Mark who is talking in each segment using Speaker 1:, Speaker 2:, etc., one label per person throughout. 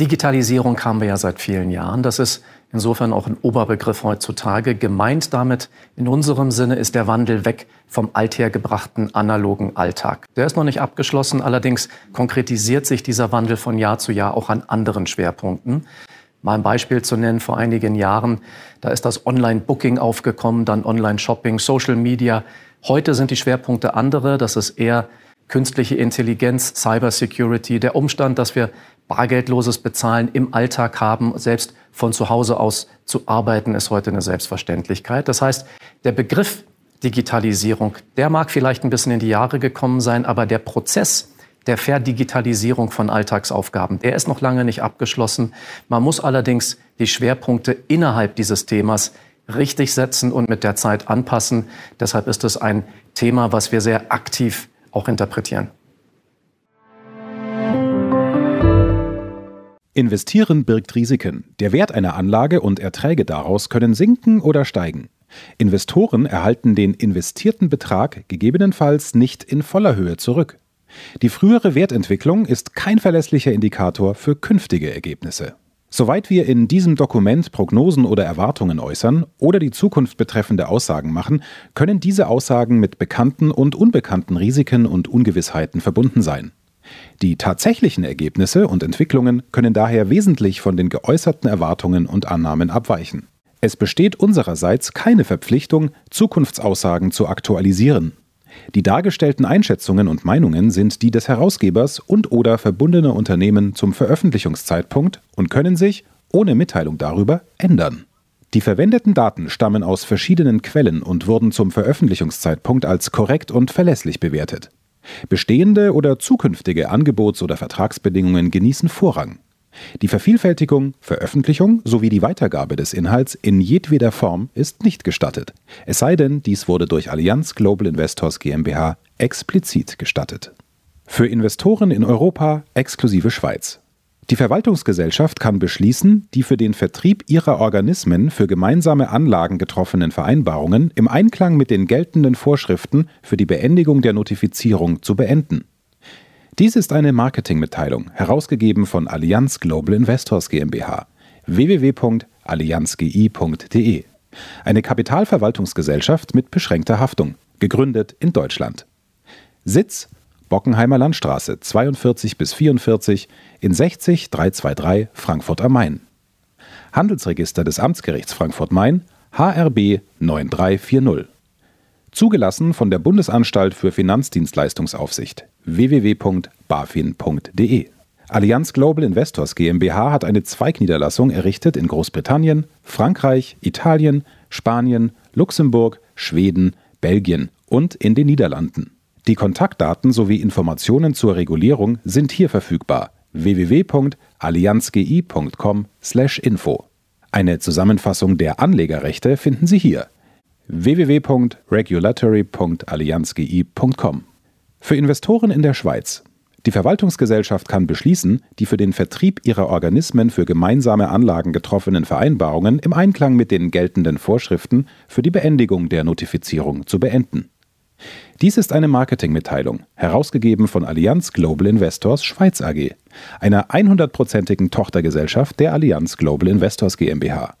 Speaker 1: Digitalisierung haben wir ja seit vielen Jahren. Das ist insofern auch ein Oberbegriff heutzutage. Gemeint damit in unserem Sinne ist der Wandel weg vom althergebrachten analogen Alltag. Der ist noch nicht abgeschlossen, allerdings konkretisiert sich dieser Wandel von Jahr zu Jahr auch an anderen Schwerpunkten. Mal ein Beispiel zu nennen, vor einigen Jahren, da ist das Online-Booking aufgekommen, dann Online-Shopping, Social Media. Heute sind die Schwerpunkte andere. Das ist eher künstliche Intelligenz, Cybersecurity, der Umstand, dass wir bargeldloses Bezahlen im Alltag haben, selbst von zu Hause aus zu arbeiten, ist heute eine Selbstverständlichkeit. Das heißt, der Begriff Digitalisierung, der mag vielleicht ein bisschen in die Jahre gekommen sein, aber der Prozess der Verdigitalisierung von Alltagsaufgaben, der ist noch lange nicht abgeschlossen. Man muss allerdings die Schwerpunkte innerhalb dieses Themas richtig setzen und mit der Zeit anpassen. Deshalb ist es ein Thema, was wir sehr aktiv auch interpretieren.
Speaker 2: Investieren birgt Risiken. Der Wert einer Anlage und Erträge daraus können sinken oder steigen. Investoren erhalten den investierten Betrag gegebenenfalls nicht in voller Höhe zurück. Die frühere Wertentwicklung ist kein verlässlicher Indikator für künftige Ergebnisse. Soweit wir in diesem Dokument Prognosen oder Erwartungen äußern oder die Zukunft betreffende Aussagen machen, können diese Aussagen mit bekannten und unbekannten Risiken und Ungewissheiten verbunden sein. Die tatsächlichen Ergebnisse und Entwicklungen können daher wesentlich von den geäußerten Erwartungen und Annahmen abweichen. Es besteht unsererseits keine Verpflichtung, Zukunftsaussagen zu aktualisieren. Die dargestellten Einschätzungen und Meinungen sind die des Herausgebers und/oder verbundener Unternehmen zum Veröffentlichungszeitpunkt und können sich, ohne Mitteilung darüber, ändern. Die verwendeten Daten stammen aus verschiedenen Quellen und wurden zum Veröffentlichungszeitpunkt als korrekt und verlässlich bewertet. Bestehende oder zukünftige Angebots- oder Vertragsbedingungen genießen Vorrang. Die Vervielfältigung, Veröffentlichung sowie die Weitergabe des Inhalts in jedweder Form ist nicht gestattet, es sei denn, dies wurde durch Allianz Global Investors GmbH explizit gestattet. Für Investoren in Europa exklusive Schweiz. Die Verwaltungsgesellschaft kann beschließen, die für den Vertrieb ihrer Organismen für gemeinsame Anlagen getroffenen Vereinbarungen im Einklang mit den geltenden Vorschriften für die Beendigung der Notifizierung zu beenden. Dies ist eine Marketingmitteilung, herausgegeben von Allianz Global Investors GmbH. www.allianzgi.de. Eine Kapitalverwaltungsgesellschaft mit beschränkter Haftung, gegründet in Deutschland. Sitz Bockenheimer Landstraße 42 bis 44 in 60 323 Frankfurt am Main. Handelsregister des Amtsgerichts Frankfurt-Main HRB 9340. Zugelassen von der Bundesanstalt für Finanzdienstleistungsaufsicht www.bafin.de. Allianz Global Investors GmbH hat eine Zweigniederlassung errichtet in Großbritannien, Frankreich, Italien, Spanien, Luxemburg, Schweden, Belgien und in den Niederlanden. Die Kontaktdaten sowie Informationen zur Regulierung sind hier verfügbar www.allianzgi.com/info. Eine Zusammenfassung der Anlegerrechte finden Sie hier www.regulatory.allianzgi.com. Für Investoren in der Schweiz. Die Verwaltungsgesellschaft kann beschließen, die für den Vertrieb ihrer Organismen für gemeinsame Anlagen getroffenen Vereinbarungen im Einklang mit den geltenden Vorschriften für die Beendigung der Notifizierung zu beenden. Dies ist eine Marketingmitteilung, herausgegeben von Allianz Global Investors Schweiz AG, einer 100%igen Tochtergesellschaft der Allianz Global Investors GmbH.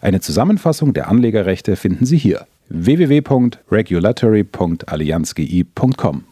Speaker 2: Eine Zusammenfassung der Anlegerrechte finden Sie hier www.regulatory.allianzgi.com.